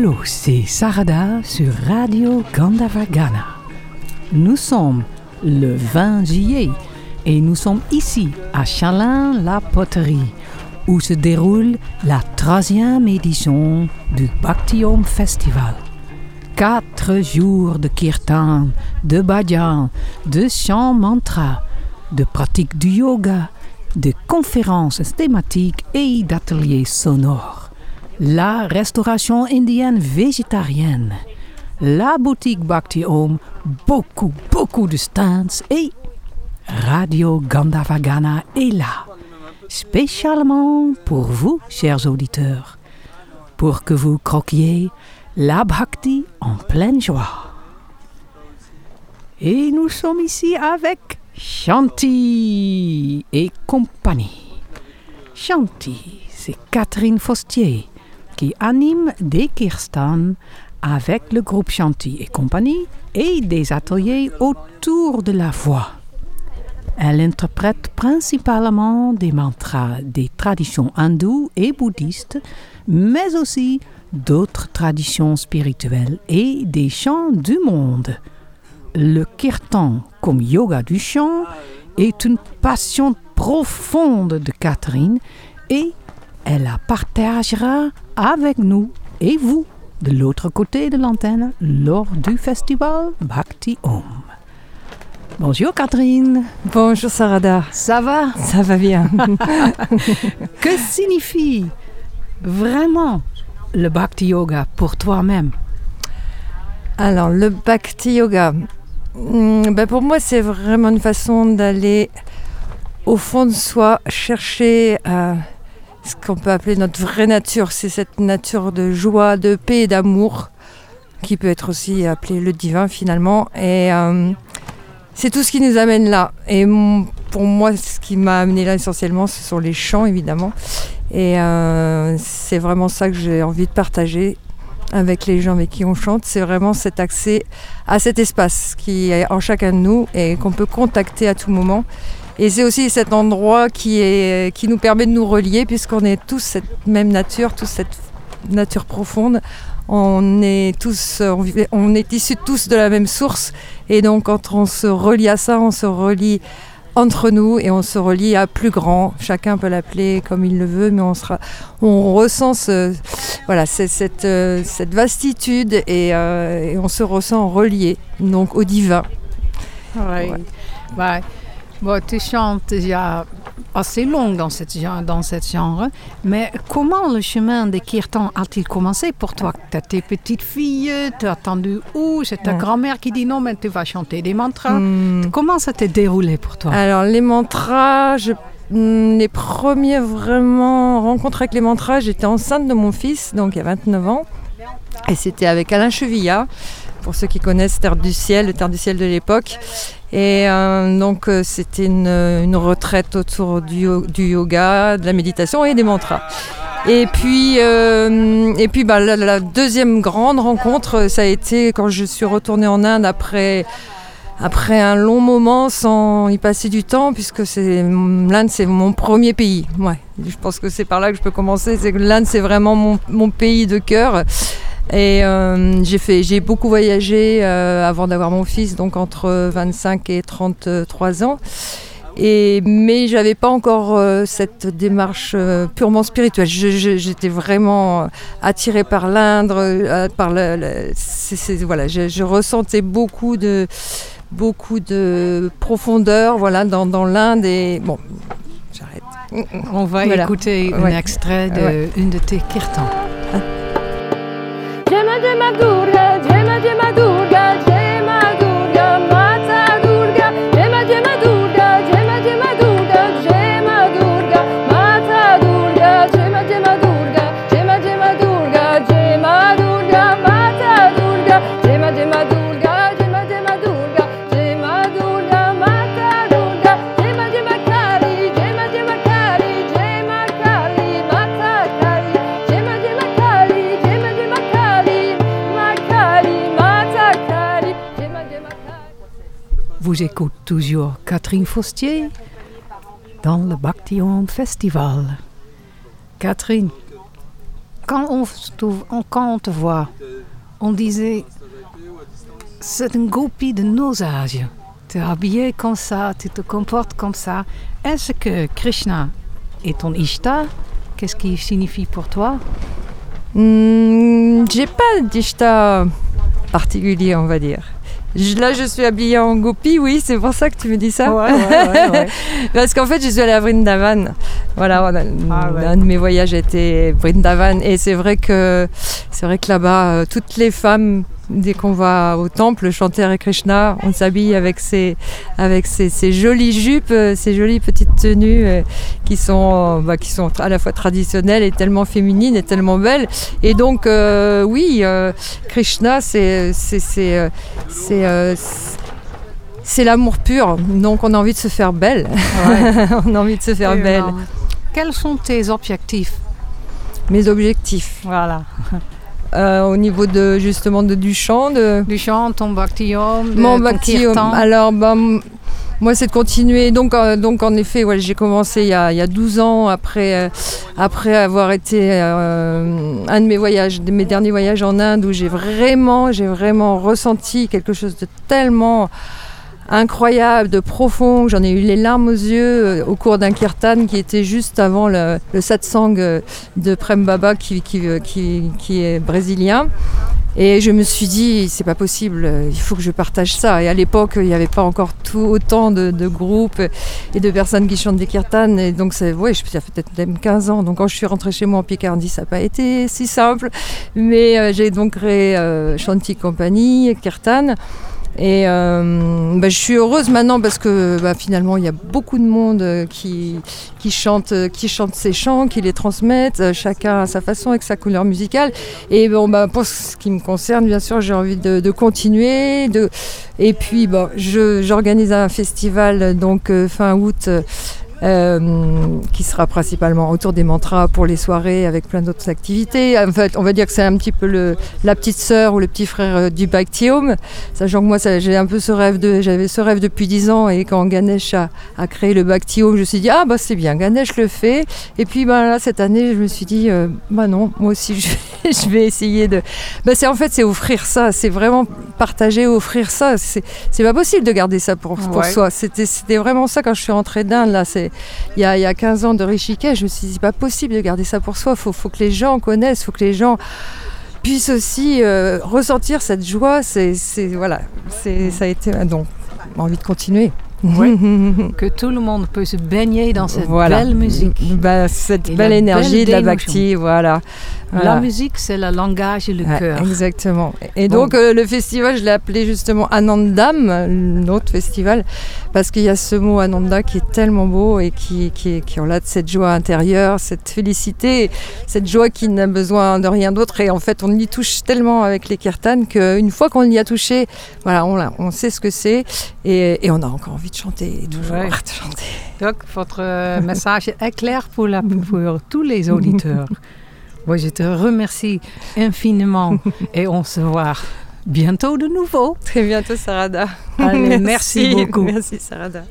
Allô, c'est Sarada sur Radio Gandavagana. Nous sommes le 20 juillet et nous sommes ici à Chalin-la-Poterie où se déroule la troisième édition du Bhakti Festival. Quatre jours de kirtan, de bhajan, de chant mantra, de pratique du yoga, de conférences thématiques et d'ateliers sonores. La restauration indienne végétarienne. La boutique Bhakti Om, beaucoup, beaucoup de stands et Radio Gandavagana est là, spécialement pour vous, chers auditeurs, pour que vous croquiez la bhakti en pleine joie. Et nous sommes ici avec Chanty et compagnie. Chanty, c'est Catherine Fostier qui anime des kirstans avec le groupe Chanty et compagnie et des ateliers autour de la voix. Elle interprète principalement des mantras des traditions hindoues et bouddhistes, mais aussi d'autres traditions spirituelles et des chants du monde. Le kirtan comme yoga du chant est une passion profonde de Catherine et elle la partagera avec nous et vous de l'autre côté de l'antenne lors du festival Bhakti Om. Bonjour Catherine. Bonjour Sarada. Ça va? Ça va bien. que signifie vraiment le Bhakti Yoga pour toi-même? Alors, le Bhakti Yoga, hmm, ben pour moi, c'est vraiment une façon d'aller au fond de soi, chercher euh, ce qu'on peut appeler notre vraie nature. C'est cette nature de joie, de paix et d'amour, qui peut être aussi appelée le divin finalement. Et. Euh, c'est tout ce qui nous amène là. Et pour moi, ce qui m'a amené là essentiellement, ce sont les chants évidemment. Et euh, c'est vraiment ça que j'ai envie de partager avec les gens avec qui on chante. C'est vraiment cet accès à cet espace qui est en chacun de nous et qu'on peut contacter à tout moment. Et c'est aussi cet endroit qui, est, qui nous permet de nous relier puisqu'on est tous cette même nature, toute cette nature profonde on est tous, on, est issus tous de la même source. Et donc, quand on se relie à ça, on se relie entre nous et on se relie à plus grand. Chacun peut l'appeler comme il le veut, mais on, sera, on ressent voilà, cette, euh, cette, vastitude euh, et, on se ressent relié donc au divin. Oui. Bon, tu chantes déjà assez long dans cette, dans cette genre, mais comment le chemin des kirtans a-t-il commencé pour toi? Tu as tes petites filles, tu as attendu où? C'est ta grand-mère qui dit non, mais tu vas chanter des mantras. Hmm. Comment ça t'est déroulé pour toi? Alors, les mantras, hmm, les premiers vraiment rencontres avec les mantras, j'étais enceinte de mon fils, donc il y a 29 ans, et c'était avec Alain Chevilla pour ceux qui connaissent Terre du Ciel, Terre du Ciel de l'époque. Et euh, donc euh, c'était une, retraite autour du, yoga, de la méditation et des mantras. Et puis, euh, et puis bah, la, deuxième grande rencontre, ça a été quand je suis retournée en Inde après, après un long moment sans y passer du temps, puisque l'Inde c'est mon premier pays. Ouais, je pense que c'est par là que je peux commencer. C'est que l'Inde c'est vraiment mon pays de cœur. Et euh, j'ai fait, j'ai beaucoup voyagé euh, avant d'avoir mon fils, donc entre 25 et 33 ans. Et, mais j'avais pas encore euh, cette démarche purement spirituelle. J'étais vraiment attirée par l'Inde, par le, voilà, je, ressentais beaucoup de beaucoup de profondeur, voilà, dans, dans l'Inde. Et bon, j'arrête. On va écouter un extrait de une de tes kirtans. Ah. Jema Jema Durga, Jema Jema Durga, Jema vous écoute toujours Catherine Fostier dans le Bhakti Festival. Catherine, quand on, te voit, on disait c'est une gopi de nos âges. Tu es habillé comme ça, tu te comportes comme ça. Est-ce que Krishna est ton Ishta? Qu'est-ce qui signifie pour toi? Hmm, J'ai pas d'Ishta particulier, on va dire. Là, je suis habillée en gopi, oui, c'est pour ça que tu me dis ça. Ouais, ouais, ouais, Parce qu'en fait, je suis allée à Vrindavan. Voilà, ah, un de mes voyages était Vrindavan. Et c'est vrai que, c'est vrai que là-bas, euh, toutes les femmes dès qu'on va au temple chanter Hare Krishna, on s'habille avec ces, avec jolies jupes, euh, ces jolies petites tenues euh, qui, sont, euh, bah, qui sont à la fois traditionnelles et tellement féminines et tellement belles. Et donc, oui, Krishna, c'est c'est l'amour pur. Donc, on a envie de se faire belle. on a envie de se faire belle. Quels sont tes objectifs? Mes objectifs. Voilà. Euh, au niveau de justement de, du chant de... Du chant, ton bhaktium, Mon bhaktium. Alors, bah, moi, c'est de continuer. Donc, euh, donc en effet, ouais, j'ai commencé il y, a, il y, a, 12 ans après, euh, après avoir été un de mes voyages, de mes derniers voyages en Inde où j'ai vraiment, j'ai vraiment ressenti quelque chose de tellement incroyable, de profond. J'en ai eu les larmes aux yeux euh, au cours d'un kirtan qui était juste avant le, satsang euh, de Prem Baba qui, euh, qui, qui, est brésilien. Et je me suis dit, c'est pas possible, il faut que je partage ça. Et à l'époque, il n'y avait pas encore tout, autant de, groupes et de personnes qui chantent des kirtans. Et donc, ça, ouais, ça fait peut-être même 15 ans. Donc, quand je suis rentrée chez moi en Picardie, ça n'a pas été si simple. Mais j'ai donc créé Chanty Company, Kirtan. Et euh, bah, je suis heureuse maintenant parce que bah, finalement il y a beaucoup de monde euh, qui, qui, chante, qui chante ces chants, qui les transmettent, euh, chacun à sa façon avec sa couleur musicale. Et bon, bah, pour ce qui me concerne, bien sûr, j'ai envie de, continuer. De... Et puis bon, j'organise un festival donc fin août euh, qui sera principalement autour des mantras pour les soirées avec plein d'autres activités. En fait, on va dire que c'est un petit peu le, la petite sœur ou le petit frère euh, du Bhaktium, sachant que moi j'ai un peu ce rêve de, j'avais ce rêve depuis 10 ans et quand Ganesh a, a créé le Bhaktium, je me suis dit ah bah c'est bien, Ganesh le fait. Et puis bah, là cette année, je me suis dit euh, bah non, moi aussi je vais, je vais essayer de. Bah, c'est en fait c'est offrir ça, c'est vraiment partager, offrir ça. C'est, c'est pas possible de garder ça pour, pour soi. C'était, c'était vraiment ça quand je suis rentrée d'Inde là. C'est il y, a, il y a 15 ans de Rishikesh, je me suis dit, c'est pas possible de garder ça pour soi, il faut, faut, que les gens connaissent, il faut que les gens puissent aussi euh, ressentir cette joie. C'est, voilà, c'est, ça a été donc envie de continuer. que tout le monde peut se baigner dans cette belle musique. Bah, cette belle énergie de la bhakti, voilà. La musique, c'est le langage et le cœur. Exactement. Et donc, euh, le festival, je l'ai appelé justement Anandam, notre festival, parce qu'il y a ce mot Ananda qui est tellement beau et qui, qui, qui de cette joie intérieure, cette félicité, cette joie qui n'a besoin de rien d'autre. Et en fait, on y touche tellement avec les kirtans qu'une fois qu'on y a touché, voilà, on, on sait ce que c'est et, et, on a encore envie de chanter, toujours de chanter. Donc, votre euh, message est clair pour, la, pour tous les auditeurs. Moi, je te remercie infiniment et on se voit bientôt de nouveau. Très bientôt, Sarada. Allez, merci, merci beaucoup. Merci, Sarada.